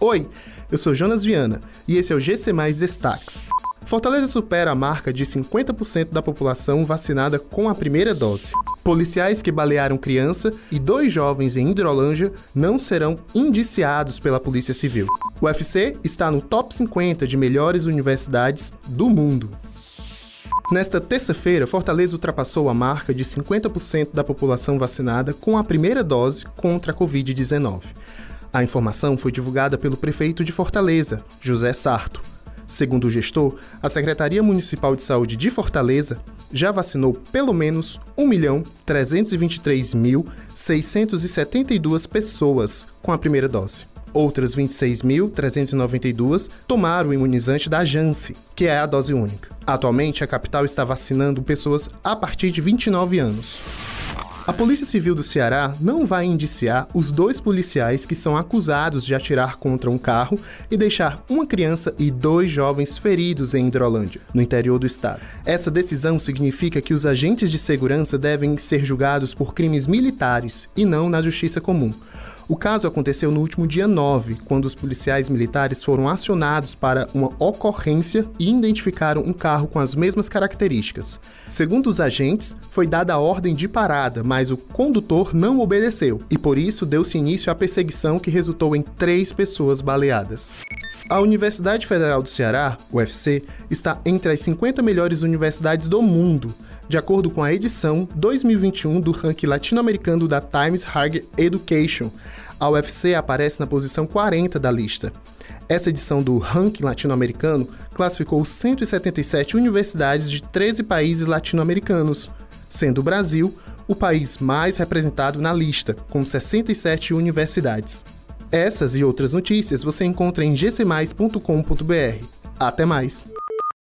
Oi, eu sou Jonas Viana e esse é o GC Mais Destaques. Fortaleza supera a marca de 50% da população vacinada com a primeira dose. Policiais que balearam criança e dois jovens em Hidrolândia não serão indiciados pela Polícia Civil. O UFC está no top 50 de melhores universidades do mundo. Nesta terça-feira, Fortaleza ultrapassou a marca de 50% da população vacinada com a primeira dose contra a Covid-19. A informação foi divulgada pelo prefeito de Fortaleza, José Sarto. Segundo o gestor, a Secretaria Municipal de Saúde de Fortaleza já vacinou pelo menos 1.323.672 pessoas com a primeira dose. Outras 26.392 tomaram o imunizante da Janssen, que é a dose única. Atualmente, a capital está vacinando pessoas a partir de 29 anos. A Polícia Civil do Ceará não vai indiciar os dois policiais que são acusados de atirar contra um carro e deixar uma criança e dois jovens feridos em Hidrolândia, no interior do estado. Essa decisão significa que os agentes de segurança devem ser julgados por crimes militares e não na justiça comum. O caso aconteceu no último dia 9, quando os policiais militares foram acionados para uma ocorrência e identificaram um carro com as mesmas características. Segundo os agentes, foi dada a ordem de parada, mas o condutor não obedeceu e por isso deu-se início à perseguição que resultou em três pessoas baleadas. A Universidade Federal do Ceará, UFC, está entre as 50 melhores universidades do mundo de acordo com a edição 2021 do ranking latino-americano da Times Higher Education. A UFC aparece na posição 40 da lista. Essa edição do ranking latino-americano classificou 177 universidades de 13 países latino-americanos, sendo o Brasil o país mais representado na lista, com 67 universidades. Essas e outras notícias você encontra em gcmais.com.br. Até mais!